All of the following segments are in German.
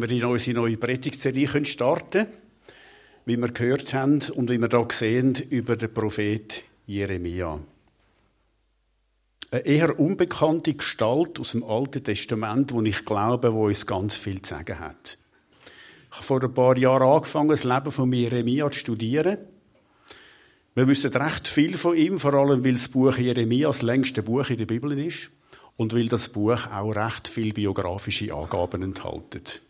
wir in unsere neue Predigtserie starten können, wie wir gehört haben und wie wir da sehen über den Prophet Jeremia. Eine eher unbekannte Gestalt aus dem Alten Testament, wo ich glaube, wo uns ganz viel zu sagen hat. Ich habe vor ein paar Jahren angefangen, das Leben von Jeremia zu studieren. Wir wissen recht viel von ihm, vor allem weil das Buch Jeremia das längste Buch in der Bibel ist und weil das Buch auch recht viel biografische Angaben enthält.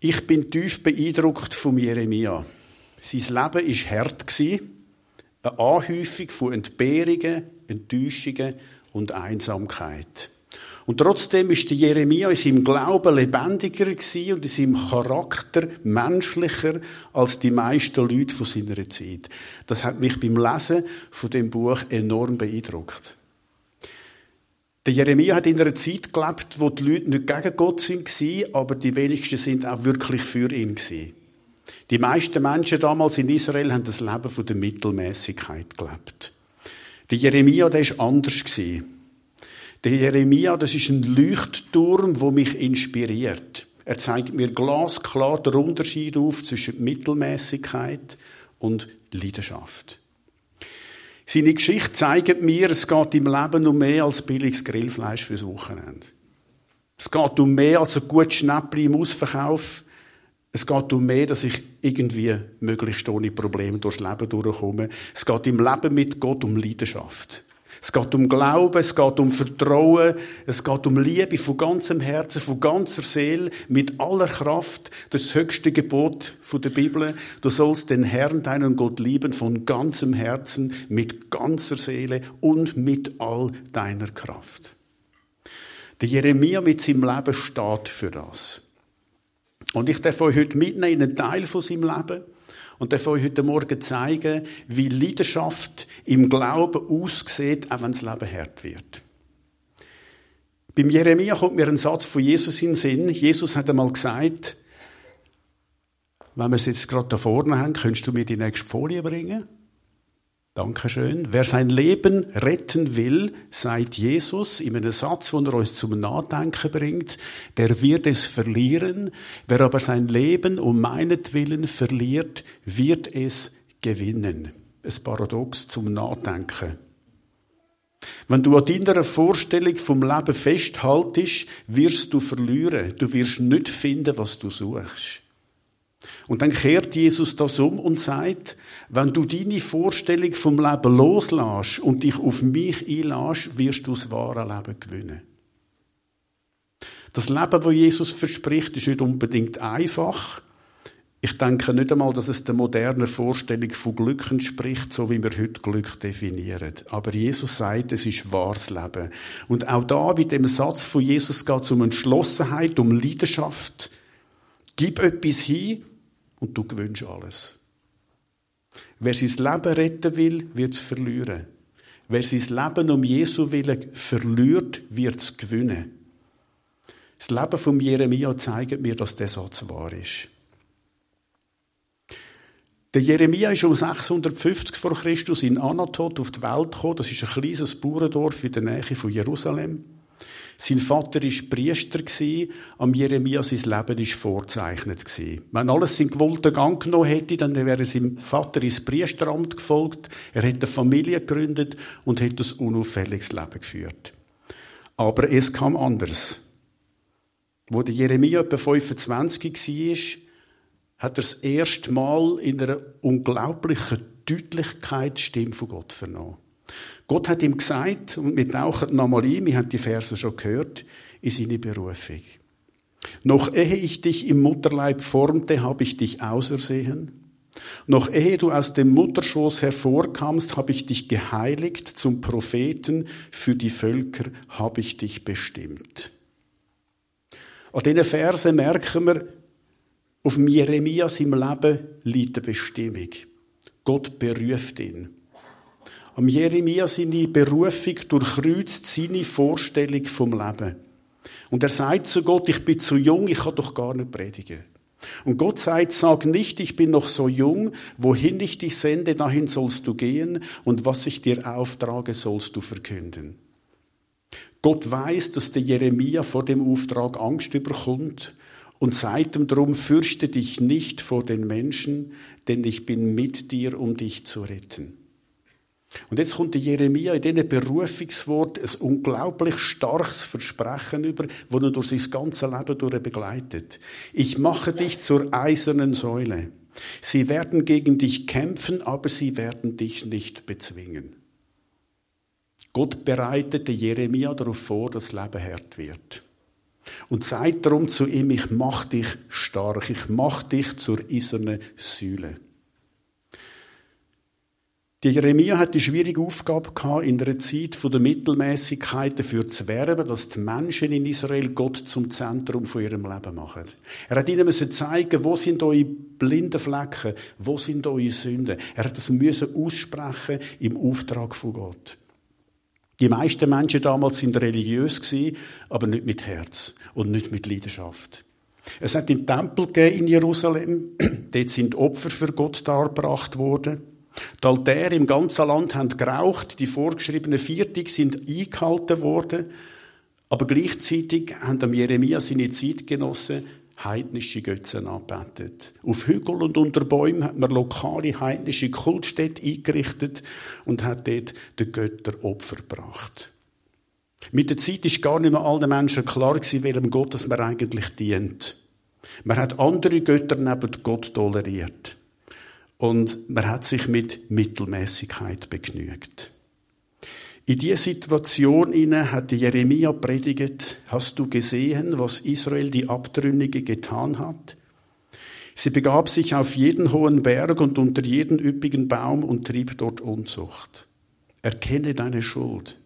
Ich bin tief beeindruckt von Jeremia. Sein Leben war hart, eine Anhäufung von Entbehrungen, Enttäuschungen und Einsamkeit. Und trotzdem ist der Jeremia in seinem Glauben lebendiger und in seinem Charakter menschlicher als die meisten Leute seiner Zeit. Das hat mich beim Lesen von dem Buch enorm beeindruckt. Der Jeremia hat in einer Zeit gelebt, wo die Leute nicht gegen Gott waren, aber die wenigsten sind auch wirklich für ihn. Die meisten Menschen damals in Israel haben das Leben von der Mittelmäßigkeit gelebt. Der Jeremia, der ist anders. Der Jeremia, das ist ein Leuchtturm, wo mich inspiriert. Er zeigt mir glasklar den Unterschied auf zwischen Mittelmäßigkeit und Leidenschaft. Seine Geschichte zeigt mir, es geht im Leben um mehr als billiges Grillfleisch fürs Wochenende. Es geht um mehr als ein gutes Schnäppchen im Ausverkauf. Es geht um mehr, dass ich irgendwie möglichst ohne Probleme durchs Leben durchkomme. Es geht im Leben mit Gott um Leidenschaft. Es geht um Glauben, es geht um Vertrauen, es geht um Liebe von ganzem Herzen, von ganzer Seele, mit aller Kraft. Das das höchste Gebot der Bibel. Du sollst den Herrn, deinen Gott lieben von ganzem Herzen, mit ganzer Seele und mit all deiner Kraft. Der Jeremia mit seinem Leben steht für das. Und ich darf euch heute mitnehmen in einen Teil von seinem Leben und darf euch heute Morgen zeigen, wie Leidenschaft im Glauben aussieht, auch wenn das Leben hart wird. Beim Jeremia kommt mir ein Satz von Jesus in den Sinn. Jesus hat einmal gesagt, wenn wir es jetzt gerade da vorne haben, könntest du mir die nächste Folie bringen? Dankeschön. Wer sein Leben retten will, sagt Jesus in einem Satz, wo er uns zum Nachdenken bringt, der wird es verlieren. Wer aber sein Leben um meinetwillen verliert, wird es gewinnen. Ein Paradox zum Nachdenken. Wenn du an deiner Vorstellung vom Leben festhaltest, wirst du verlieren. Du wirst nicht finden, was du suchst. Und dann kehrt Jesus das um und sagt, wenn du deine Vorstellung vom Leben loslässt und dich auf mich einlässt, wirst du das wahre Leben gewinnen. Das Leben, das Jesus verspricht, ist nicht unbedingt einfach. Ich denke nicht einmal, dass es der modernen Vorstellung von Glück entspricht, so wie wir heute Glück definieren. Aber Jesus sagt, es ist wahres Leben. Und auch da, bei dem Satz von Jesus geht es um Entschlossenheit, um Leidenschaft. Gib etwas hin und du gewünscht alles. Wer sein Leben retten will, wird es verlieren. Wer sein Leben um Jesu willen verliert, wird es gewinnen. Das Leben von Jeremia zeigt mir, dass der Satz wahr ist. Der Jeremia ist um 650 vor Christus in Anatot auf die Welt gekommen. Das ist ein kleines Bauerndorf in der Nähe von Jerusalem. Sein Vater war Priester, am Jeremia sein Leben war vorzeichnet. Wenn alles seinen gewollten Gang genommen hätte, dann wäre seinem Vater ins Priesteramt gefolgt, er hätte eine Familie gegründet und hätte ein unauffälliges Leben geführt. Aber es kam anders. Wo der Jeremia etwa 25 war, hat er das erste Mal in einer unglaublichen Deutlichkeit die Stimme von Gott vernommen. Gott hat ihm gesagt, und wir tauchen nochmal ein, wir haben die Verse schon gehört, in seine Berufung. Noch ehe ich dich im Mutterleib formte, habe ich dich ausersehen. Noch ehe du aus dem Mutterschoß hervorkamst, habe ich dich geheiligt zum Propheten, für die Völker habe ich dich bestimmt. An diesen Verse merken wir, auf Jeremias im Leben liegt eine Bestimmung. Gott beruft ihn. Am Jeremia seine Berufung durchkreuzt seine Vorstellung vom Leben. Und er sagt zu Gott, ich bin zu jung, ich kann doch gar nicht predigen. Und Gott sagt, sag nicht, ich bin noch so jung, wohin ich dich sende, dahin sollst du gehen, und was ich dir auftrage, sollst du verkünden. Gott weiß, dass der Jeremia vor dem Auftrag Angst überkommt und sagt ihm drum, fürchte dich nicht vor den Menschen, denn ich bin mit dir, um dich zu retten. Und jetzt kommt der Jeremia in diesem Berufungswort ein unglaublich starkes Versprechen über, das er durch sein ganzes Leben durch begleitet. Ich mache dich zur eisernen Säule. Sie werden gegen dich kämpfen, aber sie werden dich nicht bezwingen. Gott bereitete Jeremia darauf vor, dass das Leben hart wird. Und sagt darum zu ihm, ich mach dich stark, ich mach dich zur eisernen Säule. Jeremia hat die schwierige Aufgabe gehabt, in einer Zeit der Mittelmäßigkeit dafür zu werben, dass die Menschen in Israel Gott zum Zentrum von ihrem Leben machen. Er hat ihnen müssen zeigen, wo sind eure blinden Flecken, wo sind eure Sünden. Er hat das müssen aussprechen im Auftrag von Gott. Die meisten Menschen damals sind religiös aber nicht mit Herz und nicht mit Leidenschaft. Es hat den Tempel in Jerusalem. Dort sind Opfer für Gott dargebracht worden. Die Altäre im ganzen Land haben geraucht, die vorgeschriebenen Viertig sind eingehalten worden, aber gleichzeitig haben Jeremia seine Zeitgenossen heidnische Götzen anbetet. Auf Hügeln und unter Bäumen hat man lokale heidnische Kultstädte eingerichtet und hat dort den Göttern Opfer gebracht. Mit der Zeit ist gar nicht mehr allen Menschen klar gewesen, welchem Gott man eigentlich dient. Man hat andere Götter neben Gott toleriert. Und man hat sich mit Mittelmäßigkeit begnügt. In dieser Situation inne hat Jeremia predigt, hast du gesehen, was Israel die Abtrünnige getan hat? Sie begab sich auf jeden hohen Berg und unter jeden üppigen Baum und trieb dort Unzucht. Erkenne deine Schuld.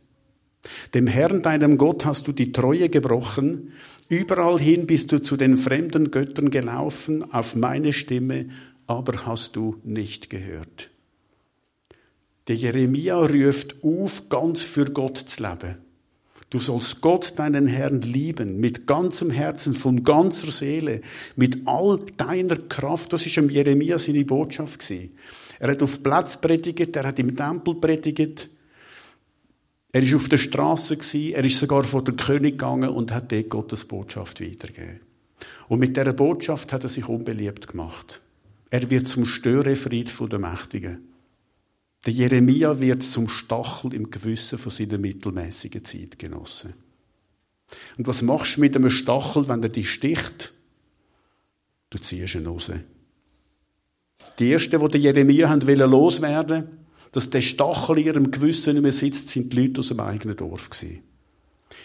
Dem Herrn, deinem Gott, hast du die Treue gebrochen. Überall hin bist du zu den fremden Göttern gelaufen, auf meine Stimme aber hast du nicht gehört. Der Jeremia ruft auf, ganz für Gott zu leben. Du sollst Gott, deinen Herrn, lieben, mit ganzem Herzen, von ganzer Seele, mit all deiner Kraft. Das ist am Jeremia seine Botschaft. Er hat auf Platz predigt, er hat im Tempel predigt, er ist auf der Straße er ist sogar vor den König gegangen und hat dort Gottes Botschaft weitergegeben. Und mit dieser Botschaft hat er sich unbeliebt gemacht. Er wird zum Störefried der Mächtigen. Der Jeremia wird zum Stachel im Gewissen von seinen mittelmäßigen Zeitgenossen. Und was machst du mit einem Stachel, wenn er dich sticht? Du ziehst ihn raus. Die ersten, die der Jeremia haben wollen loswerden, dass der Stachel in ihrem Gewissen nicht mehr sitzt, sind die Leute aus dem eigenen Dorf gewesen.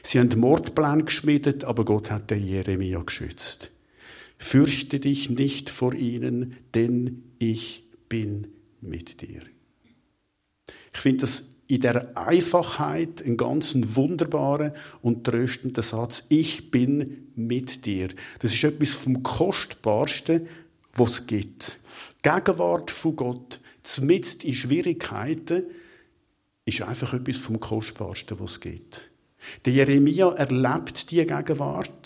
Sie haben Mordpläne geschmiedet, aber Gott hat den Jeremia geschützt. Fürchte dich nicht vor ihnen, denn ich bin mit dir. Ich finde das in der Einfachheit einen ganz wunderbaren und tröstenden Satz. Ich bin mit dir. Das ist etwas vom Kostbarsten, was es gibt. Gegenwart von Gott, zumindest in Schwierigkeiten, ist einfach etwas vom Kostbarsten, was es gibt. Der Jeremia erlebt die Gegenwart.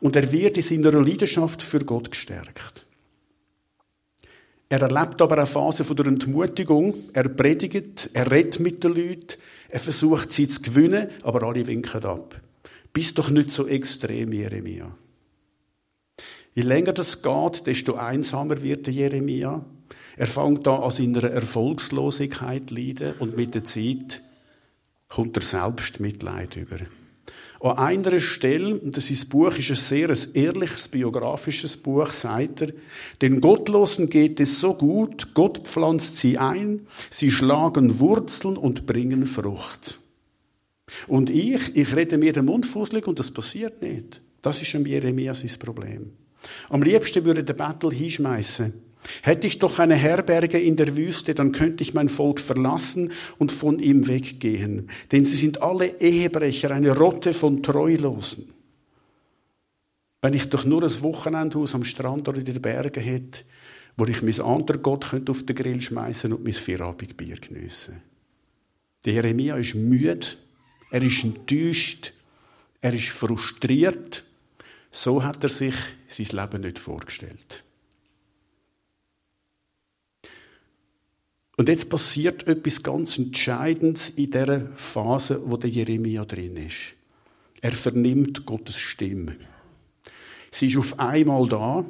Und er wird in seiner Leidenschaft für Gott gestärkt. Er erlebt aber eine Phase von der Entmutigung. Er predigt, er redet mit den Leuten, er versucht sie zu gewinnen, aber alle winken ab. Bist doch nicht so extrem, Jeremia. Je länger das geht, desto einsamer wird der Jeremia. Er fängt da an seiner Erfolgslosigkeit leiden und mit der Zeit kommt er Selbstmitleid über. An einer Stelle, und das ist Buch ist ein sehr ein ehrliches biografisches Buch, sagt er, den Gottlosen geht es so gut, Gott pflanzt sie ein, sie schlagen Wurzeln und bringen Frucht. Und ich, ich rede mir den Mund fusselig und das passiert nicht. Das ist am Jeremia sein Problem. Am liebsten würde der Battle hinschmeißen. Hätte ich doch eine Herberge in der Wüste, dann könnte ich mein Volk verlassen und von ihm weggehen. Denn sie sind alle Ehebrecher, eine Rotte von Treulosen. Wenn ich doch nur ein Wochenendhaus am Strand oder in den Bergen hätte, wo ich mein anderer Gott könnte auf den Grill schmeißen und mein Vierabendbier geniessen. Der Jeremia ist müde, er ist enttäuscht, er ist frustriert. So hat er sich sein Leben nicht vorgestellt. Und jetzt passiert etwas ganz Entscheidendes in der Phase, wo der Jeremia drin ist. Er vernimmt Gottes Stimme. Sie ist auf einmal da,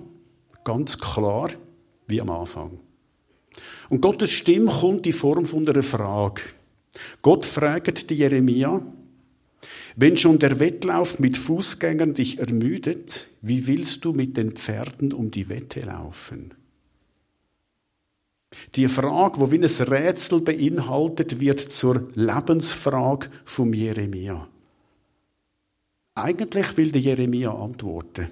ganz klar, wie am Anfang. Und Gottes Stimme kommt in Form von einer Frage. Gott fragt die Jeremia, wenn schon der Wettlauf mit Fußgängern dich ermüdet, wie willst du mit den Pferden um die Wette laufen? Die Frage, wo wie ein Rätsel beinhaltet, wird zur Lebensfrage vom Jeremia. Eigentlich will der Jeremia antworten.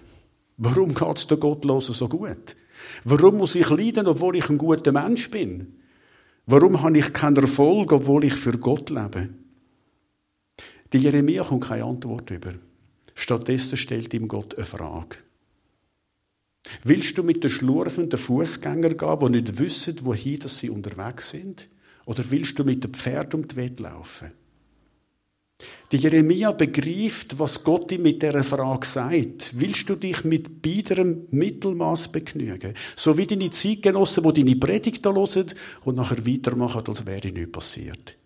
Warum geht es der Gottlosen so gut? Warum muss ich leiden, obwohl ich ein guter Mensch bin? Warum habe ich keinen Erfolg, obwohl ich für Gott lebe? Die Jeremia kommt keine Antwort über. Stattdessen stellt ihm Gott eine Frage. Willst du mit den schlurfenden Fußgängern gehen, die nicht wissen, wohin sie unterwegs sind? Oder willst du mit dem Pferd um die Welt laufen? Die Jeremia begreift, was Gott ihm mit dieser Frage sagt. Willst du dich mit beiderem Mittelmaß begnügen? So wie deine Zeitgenossen, die deine Predigt hören und nachher weitermachen, als wäre nichts passiert.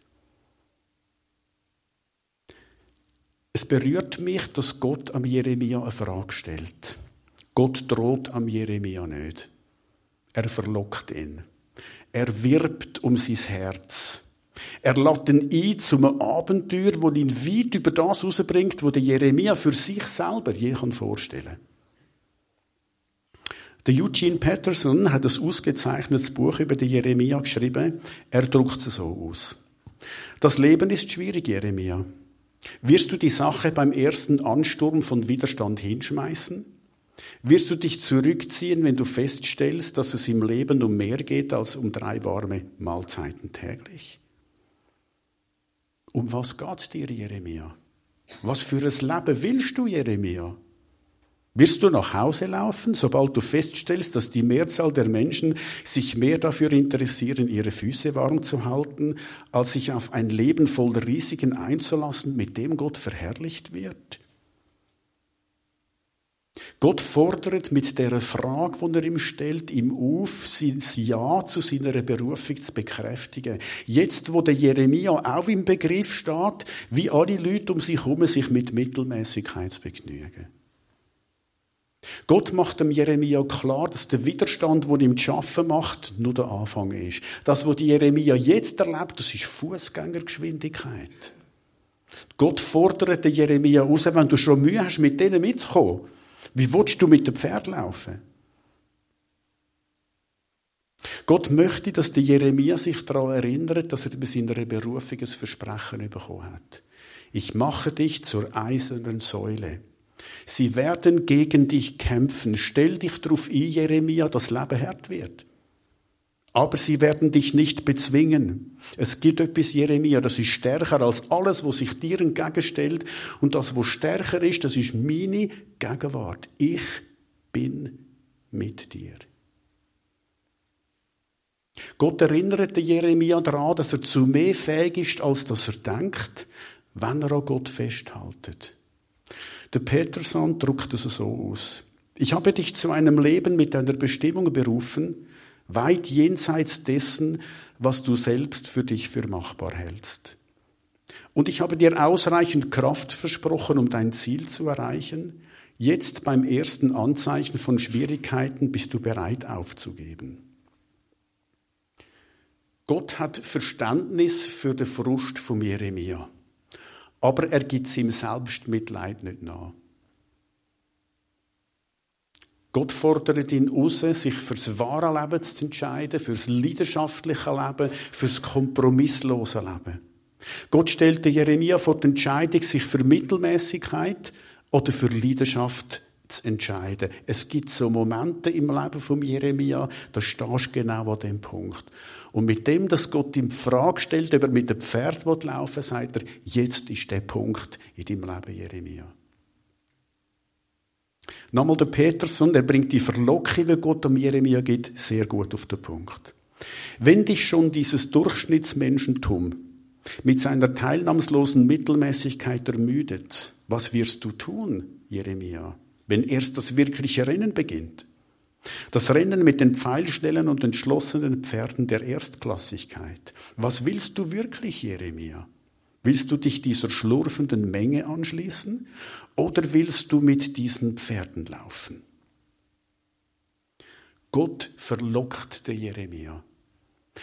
Es berührt mich, dass Gott am Jeremia eine Frage stellt. Gott droht am Jeremia nicht. Er verlockt ihn. Er wirbt um sein Herz. Er lädt ihn ein zu einem Abenteuer, das ihn weit über das herausbringt, was der Jeremia für sich selber je vorstellen kann. Der Eugene Peterson hat ein ausgezeichnetes Buch über den Jeremia geschrieben. Er druckt es so aus. Das Leben ist schwierig, Jeremia. Wirst du die Sache beim ersten Ansturm von Widerstand hinschmeißen? Wirst du dich zurückziehen, wenn du feststellst, dass es im Leben um mehr geht als um drei warme Mahlzeiten täglich? Um was geht's dir, Jeremia? Was für ein Leben willst du, Jeremia? Wirst du nach Hause laufen, sobald du feststellst, dass die Mehrzahl der Menschen sich mehr dafür interessieren, ihre Füße warm zu halten, als sich auf ein Leben voller Risiken einzulassen, mit dem Gott verherrlicht wird? Gott fordert mit der Frage, die er ihm stellt, ihm auf, sein Ja zu seiner Berufung zu bekräftigen. Jetzt, wo der Jeremia auch im Begriff steht, wie alle Leute um sich herum, sich mit Mittelmäßigkeit zu begnügen. Gott macht dem Jeremia klar, dass der Widerstand, den ihm zu schaffen macht, nur der Anfang ist. Das, was Jeremia jetzt erlebt, das ist Fußgängergeschwindigkeit. Gott fordert den Jeremia raus, wenn du schon Mühe hast, mit denen mitzukommen wie willst du mit dem Pferd laufen? Gott möchte, dass der Jeremia sich daran erinnert, dass er bei seiner Berufung ein Versprechen bekommen hat. Ich mache dich zur eisernen Säule. Sie werden gegen dich kämpfen. Stell dich darauf ein, Jeremia, dass Leben hart wird. Aber sie werden dich nicht bezwingen. Es gibt etwas, Jeremia, das ist stärker als alles, was sich dir entgegenstellt. Und das, was stärker ist, das ist meine Gegenwart. Ich bin mit dir. Gott erinnert Jeremia daran, dass er zu mehr fähig ist, als dass er denkt, wenn er an Gott festhaltet. Der Peterson drückt es so aus. Ich habe dich zu einem Leben mit einer Bestimmung berufen, weit jenseits dessen, was du selbst für dich für machbar hältst. Und ich habe dir ausreichend Kraft versprochen, um dein Ziel zu erreichen. Jetzt beim ersten Anzeichen von Schwierigkeiten bist du bereit aufzugeben. Gott hat Verständnis für den Frust von Jeremia, aber er gibt ihm selbst Mitleid nicht nach. Gott fordert ihn raus, sich fürs wahre Leben zu entscheiden, fürs leidenschaftliche Leben, fürs kompromisslose Leben. Gott stellte Jeremia vor die Entscheidung, sich für Mittelmäßigkeit oder für Leidenschaft zu entscheiden. Es gibt so Momente im Leben von Jeremia, da stehst du genau an dem Punkt. Und mit dem, dass Gott ihm die Frage stellt, ob er mit dem Pferd laufen will, sagt er, jetzt ist der Punkt in deinem Leben, Jeremia. Nochmal der Peterson, der bringt die Verlockung, die Gott am Jeremia gibt, sehr gut auf den Punkt. Wenn dich schon dieses Durchschnittsmenschentum mit seiner teilnahmslosen Mittelmäßigkeit ermüdet, was wirst du tun, Jeremia, wenn erst das wirkliche Rennen beginnt? Das Rennen mit den pfeilschnellen und entschlossenen Pferden der Erstklassigkeit. Was willst du wirklich, Jeremia? Willst du dich dieser schlurfenden Menge anschließen oder willst du mit diesen Pferden laufen? Gott verlockt den Jeremia.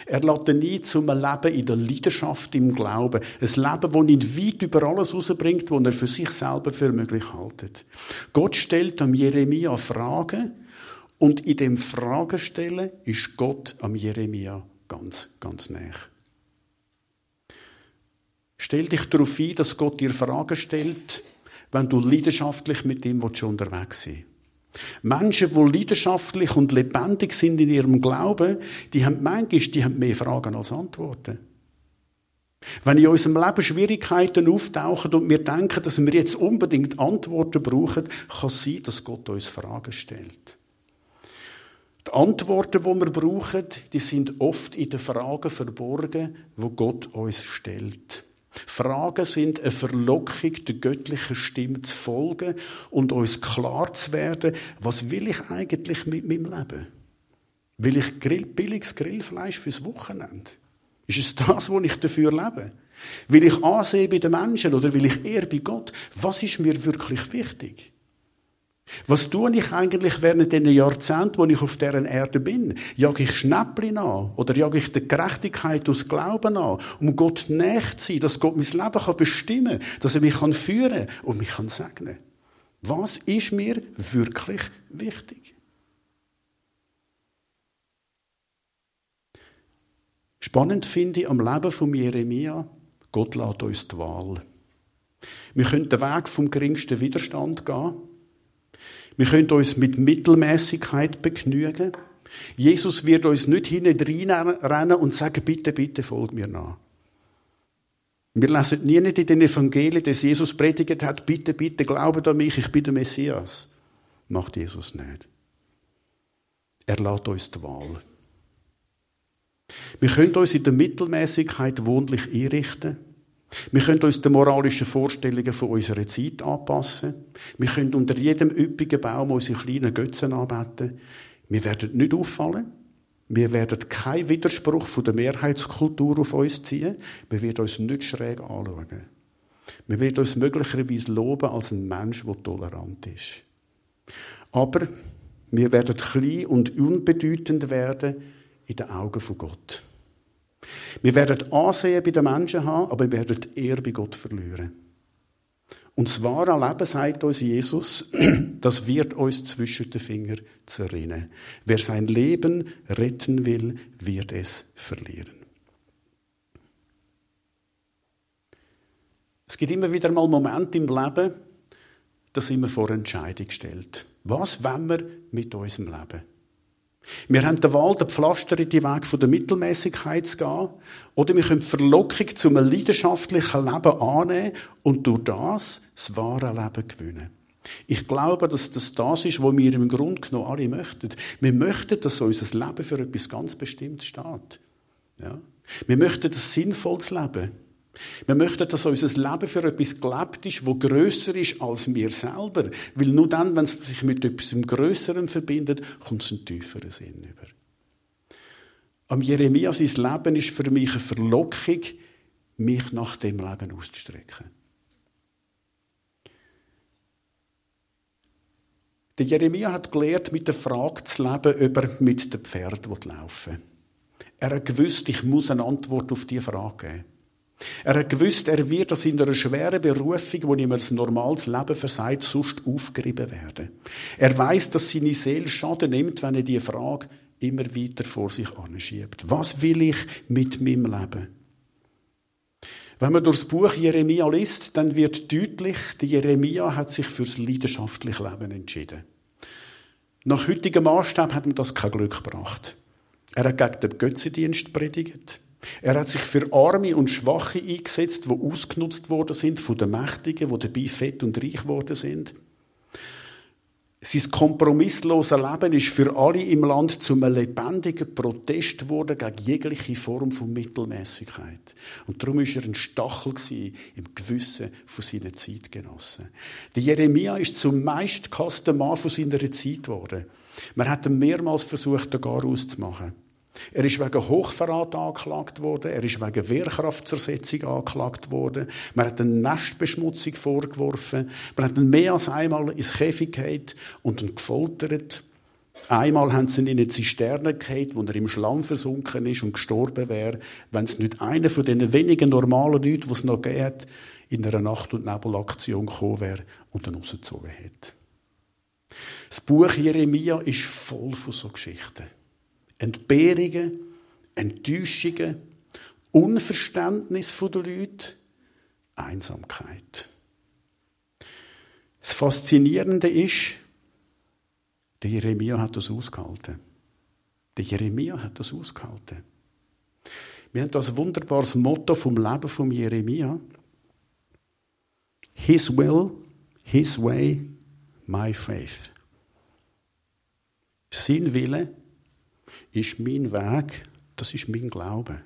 Er lädt ihn nie zum Leben in der Leidenschaft, im Glauben. Ein Leben, das ihn weit über alles rausbringt, was er für sich selber für möglich haltet. Gott stellt am Jeremia Fragen und in dem Fragenstellen ist Gott am Jeremia ganz, ganz nah. Stell dich darauf ein, dass Gott dir Fragen stellt, wenn du leidenschaftlich mit ihm unterwegs sein Menschen, die leidenschaftlich und lebendig sind in ihrem Glauben, die haben manchmal die haben mehr Fragen als Antworten. Wenn in unserem Leben Schwierigkeiten auftauchen und wir denken, dass wir jetzt unbedingt Antworten brauchen, kann es sein, dass Gott uns Fragen stellt. Die Antworten, die wir brauchen, die sind oft in den Fragen verborgen, wo Gott uns stellt. Fragen sind eine Verlockung, der göttlichen Stimme zu folgen und uns klar zu werden, was will ich eigentlich mit meinem Leben? Will ich Grill, billiges Grillfleisch fürs Wochenende? Ist es das, wo ich dafür lebe? Will ich Ansehen bei den Menschen oder will ich eher bei Gott? Was ist mir wirklich wichtig? Was tue ich eigentlich während den Jahrzehnten, wo ich auf deren Erde bin? Jag ich Schnäppchen an? Oder jag ich der Gerechtigkeit aus Glauben an? Um Gott näher zu sein, dass Gott mein Leben kann bestimmen kann, dass er mich kann führen und mich kann segnen. Was ist mir wirklich wichtig? Spannend finde ich am Leben von Jeremia, Gott lädt uns die Wahl. Wir können den Weg vom geringsten Widerstand gehen wir können uns mit Mittelmäßigkeit begnügen. Jesus wird uns nicht hineinrennen und sagen, bitte, bitte, folg mir nach. Wir lesen nie nicht in den Evangelien, dass Jesus predigt hat, bitte, bitte, glaubt an mich, ich bin der Messias. Macht Jesus nicht. Er lässt uns die Wahl. Wir können uns in der Mittelmäßigkeit wohnlich einrichten. Wir können uns den moralischen Vorstellungen von unserer Zeit anpassen. Wir können unter jedem üppigen Baum unsere kleinen Götzen anbeten. Wir werden nicht auffallen. Wir werden keinen Widerspruch von der Mehrheitskultur auf uns ziehen. Wir werden uns nicht schräg anschauen. Wir werden uns möglicherweise loben als ein Mensch, der tolerant ist. Aber wir werden klein und unbedeutend werden in den Augen von Gott. Wir werden Ansehen bei den Menschen haben, aber wir werden eher bei Gott verlieren. Und das wahre Leben, sagt uns Jesus, das wird uns zwischen den Fingern zerrinnen. Wer sein Leben retten will, wird es verlieren. Es gibt immer wieder mal Momente im Leben, da sind wir vor Entscheidung gestellt. Was wollen wir mit unserem Leben? Wir haben die Wahl, den pflasterten Weg von der Mittelmäßigkeit zu gehen. Oder wir können die Verlockung zu einem leidenschaftlichen Leben annehmen und durch das das wahre Leben gewinnen. Ich glaube, dass das das ist, was wir im Grunde genommen alle möchten. Wir möchten, dass unser Leben für etwas ganz Bestimmtes steht. Ja? Wir möchten ein sinnvolles Leben. Wir möchten, dass unser Leben für etwas gelebt ist, wo grösser ist als wir selber. Weil nur dann, wenn es sich mit etwas Größerem verbindet, kommt es einen tieferen Sinn über. Am Jeremia, sein Leben ist für mich eine Verlockung, mich nach dem Leben auszustrecken. Der Jeremia hat gelernt, mit der Frage zu leben, über mit den Pferden laufen. Er hat gewusst, ich muss eine Antwort auf diese Frage geben. Er hat gewusst, er wird aus seiner schweren Berufung, wo ihm ein normales Leben versagt, sonst aufgerieben werden. Er weiß, dass seine Seele Schaden nimmt, wenn er die Frage immer weiter vor sich anschiebt. Was will ich mit meinem Leben? Wenn man durchs Buch Jeremia liest, dann wird deutlich, der Jeremia hat sich fürs leidenschaftliche Leben entschieden. Nach heutigem Maßstab hat ihm das kein Glück gebracht. Er hat gegen den Götzendienst predigt. Er hat sich für Arme und Schwache eingesetzt, die ausgenutzt worden sind von den Mächtigen, die dabei fett und reich worden sind. Sein kompromisslose Leben ist für alle im Land zu einem lebendigen Protest geworden gegen jegliche Form von Mittelmäßigkeit. Und darum ist er ein Stachel im Gewissen von seinen Zeitgenossen. Der Jeremia ist zum meistgehassten Mann von seiner Zeit geworden. Man hat ihn mehrmals versucht, den Gar auszumachen. Er ist wegen Hochverrat angeklagt worden. Er ist wegen Wehrkraftzersetzung angeklagt worden. Man hat eine Nestbeschmutzung vorgeworfen. Man hat ihn mehr als einmal ins Käfig gehalten und ihn gefoltert. Einmal haben sie ihn in eine Zisterne gehalten, wo er im Schlamm versunken ist und gestorben wäre, wenn es nicht einer von den wenigen normalen Leuten, die es noch gegeben hat, in einer Nacht- und Nebelaktion gekommen wäre und dann rausgezogen hätte. Das Buch Jeremia ist voll von so Geschichten. Entbehrungen, Enttäuschungen, Unverständnis der Leute, Einsamkeit. Das Faszinierende ist, der Jeremia hat das ausgehalten. Der Jeremia hat das ausgehalten. Wir haben das wunderbares Motto vom Leben von Jeremia. His will, His way, my faith. Sein Wille ist mein Weg, das ist mein Glaube.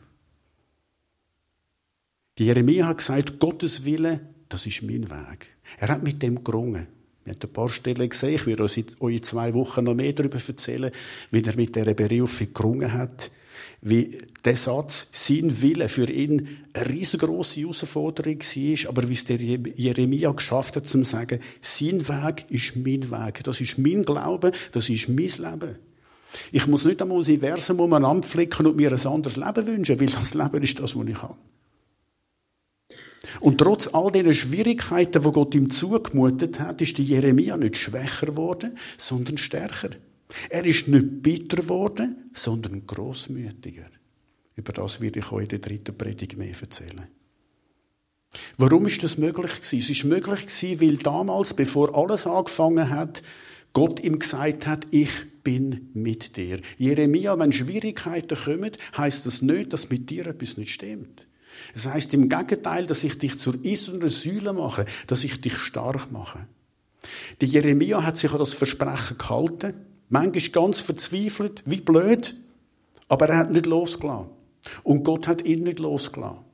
Die Jeremia hat gesagt, Gottes Wille, das ist mein Weg. Er hat mit dem gerungen. Wir haben ein paar Stellen gesehen. Ich werde euch in zwei Wochen noch mehr darüber erzählen, wie er mit dieser Berufung gerungen hat. Wie der Satz, sein Wille für ihn eine riesengroße Herausforderung war, aber wie es der Jeremia geschafft hat, zu sagen, sein Weg ist mein Weg. Das ist mein Glaube, das ist mein Leben. Ich muss nicht einmal das Universum umeinander flicken und mir ein anderes Leben wünschen, weil das Leben ist das, was ich habe. Und trotz all diesen Schwierigkeiten, die Gott ihm zugemutet hat, ist die Jeremia nicht schwächer geworden, sondern stärker. Er ist nicht bitter geworden, sondern großmütiger. Über das werde ich euch in der dritten Predigt mehr erzählen. Warum ist das möglich gewesen? Es ist möglich gewesen, weil damals, bevor alles angefangen hat, Gott ihm gesagt hat, ich bin mit dir. Jeremia, wenn Schwierigkeiten kommen, heißt das nicht, dass mit dir etwas nicht stimmt. Es heißt im Gegenteil, dass ich dich zur eisernen Säule mache, dass ich dich stark mache. Die Jeremia hat sich an das Versprechen gehalten, manchmal ganz verzweifelt, wie blöd, aber er hat nicht losgelassen. Und Gott hat ihn nicht losgelassen.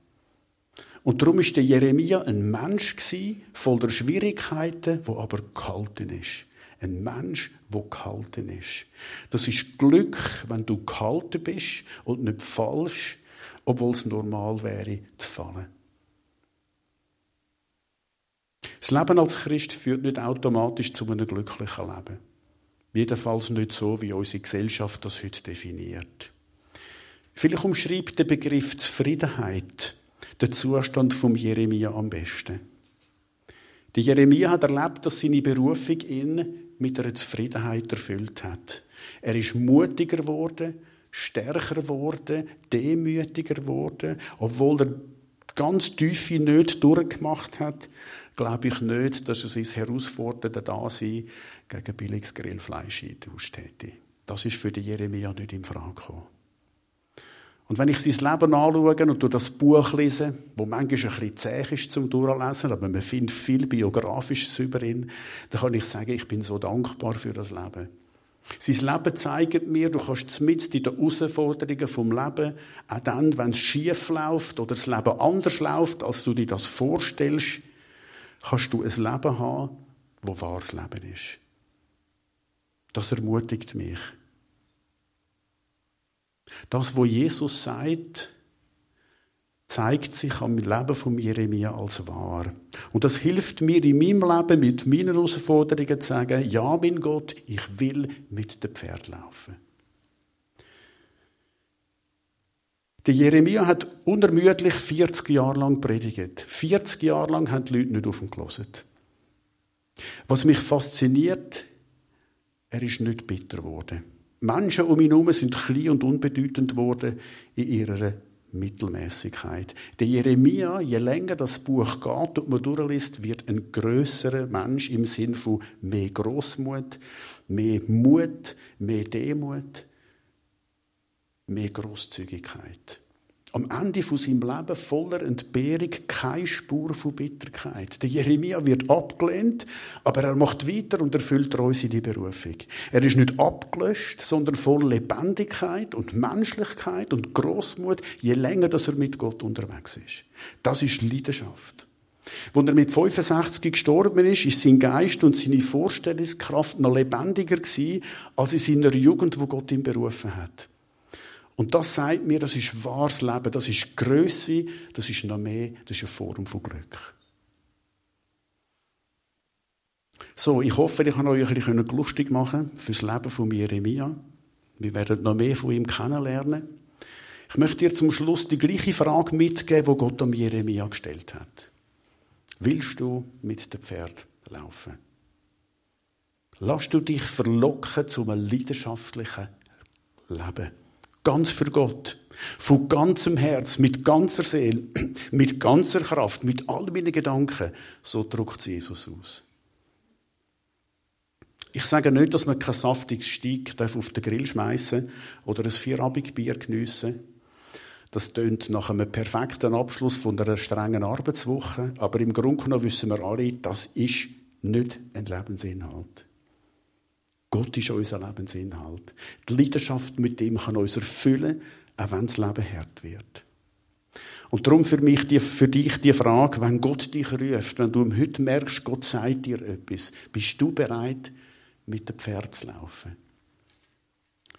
Und darum ist der Jeremia ein Mensch voller Schwierigkeiten, wo aber gehalten ist. Ein Mensch, wo gehalten ist. Das ist Glück, wenn du gehalten bist und nicht falsch, obwohl es normal wäre, zu fallen. Das Leben als Christ führt nicht automatisch zu einem glücklichen Leben. Jedenfalls nicht so, wie unsere Gesellschaft das heute definiert. Vielleicht umschreibt der Begriff Zufriedenheit den Zustand vom Jeremia am besten. Der Jeremia hat erlebt, dass seine Berufung ihn mit einer Zufriedenheit erfüllt hat. Er ist mutiger geworden, stärker geworden, demütiger geworden, obwohl er ganz tiefe nicht durchgemacht hat, glaube ich nicht, dass er sein herausfordernde Dasein gegen billiges Grillfleisch eingetauscht hätte. Das ist für die Jeremia nicht in Frage gekommen. Und wenn ich sein Leben anschaue und durch das Buch lese, wo manchmal ein bisschen zäh ist zum Durchlesen, aber man findet viel Biografisches über ihn, dann kann ich sagen, ich bin so dankbar für das Leben. Sein Leben zeigt mir, du kannst mit in den Herausforderungen vom Leben, auch dann, wenn es schief läuft oder das Leben anders läuft, als du dir das vorstellst, kannst du ein Leben haben, wo wahres Leben ist. Das ermutigt mich. Das, wo Jesus sagt, zeigt sich am Leben von Jeremia als wahr. Und das hilft mir in meinem Leben mit meinen Herausforderungen zu sagen, ja, mein Gott, ich will mit dem Pferd laufen. Der Jeremia hat unermüdlich 40 Jahre lang predigt. 40 Jahre lang haben die Leute nicht auf ihn gelesen. Was mich fasziniert, er ist nicht bitter geworden. Menschen um ihn herum sind klein und unbedeutend geworden in ihrer Mittelmäßigkeit. Der Jeremia, je länger das Buch geht und man durchliest, wird ein größerer Mensch im Sinn von mehr Großmut, mehr Mut, mehr Demut, mehr Großzügigkeit. Am Ende von seinem Leben voller Entbehrung keine Spur von Bitterkeit. Der Jeremia wird abgelehnt, aber er macht weiter und erfüllt treu seine Berufung. Er ist nicht abgelöscht, sondern voll Lebendigkeit und Menschlichkeit und Großmut, je länger dass er mit Gott unterwegs ist. Das ist Leidenschaft. Als er mit 65 gestorben ist, ist sein Geist und seine Vorstellungskraft noch lebendiger gewesen, als in seiner Jugend, wo Gott ihn berufen hat. Und das sagt mir, das ist wahres Leben, das ist Größe, das ist noch mehr, das ist eine Form von Glück. So, ich hoffe, ich kann euch ein bisschen lustig machen fürs Leben von Jeremia. Wir werden noch mehr von ihm kennenlernen. Ich möchte dir zum Schluss die gleiche Frage mitgeben, die Gott am Jeremia gestellt hat. Willst du mit dem Pferd laufen? Lass du dich verlocken zu einem leidenschaftlichen Leben. Ganz für Gott. Von ganzem Herz, mit ganzer Seele, mit ganzer Kraft, mit all meinen Gedanken. So drückt Jesus aus. Ich sage nicht, dass man kein saftiges Steak auf den Grill schmeißen oder ein Vierabendbier geniessen Das tönt nach einem perfekten Abschluss von einer strengen Arbeitswoche. Aber im Grunde genommen wissen wir alle, das ist nicht ein Lebensinhalt. Gott ist unser Lebensinhalt. Die Leidenschaft mit ihm kann uns erfüllen, auch wenn das Leben hart wird. Und darum für mich, die, für dich die Frage, wenn Gott dich ruft, wenn du heute merkst, Gott sagt dir etwas, bist du bereit, mit dem Pferd zu laufen?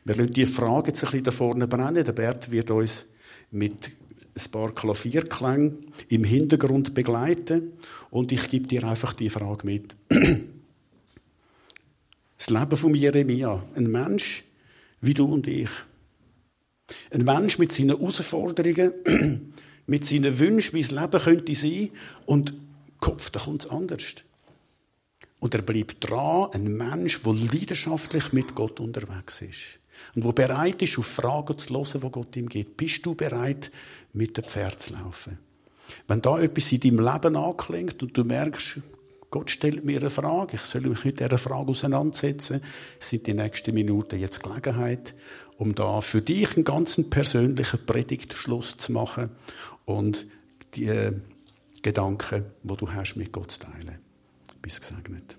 Wir lassen die Frage jetzt ein bisschen da vorne brennen. Der Bert wird uns mit ein paar Klavierklängen im Hintergrund begleiten und ich gebe dir einfach die Frage mit. Leben von Jeremia. Ein Mensch wie du und ich. Ein Mensch mit seinen Herausforderungen, mit seinen Wünschen, wie das Leben könnte sein. Und Kopf, da kommt es anders. Und er bleibt dran, ein Mensch, der leidenschaftlich mit Gott unterwegs ist. Und wo bereit ist, auf Fragen zu hören, die Gott ihm gibt. Bist du bereit, mit dem Pferd zu laufen? Wenn da etwas in deinem Leben anklingt und du merkst, Gott stellt mir eine Frage, ich soll mich mit dieser Frage auseinandersetzen. Es sind die nächsten Minuten jetzt Gelegenheit, um da für dich einen ganz persönlichen Predigtschluss zu machen und die Gedanken, wo du hast, mit Gott zu teilen. Bis gesegnet.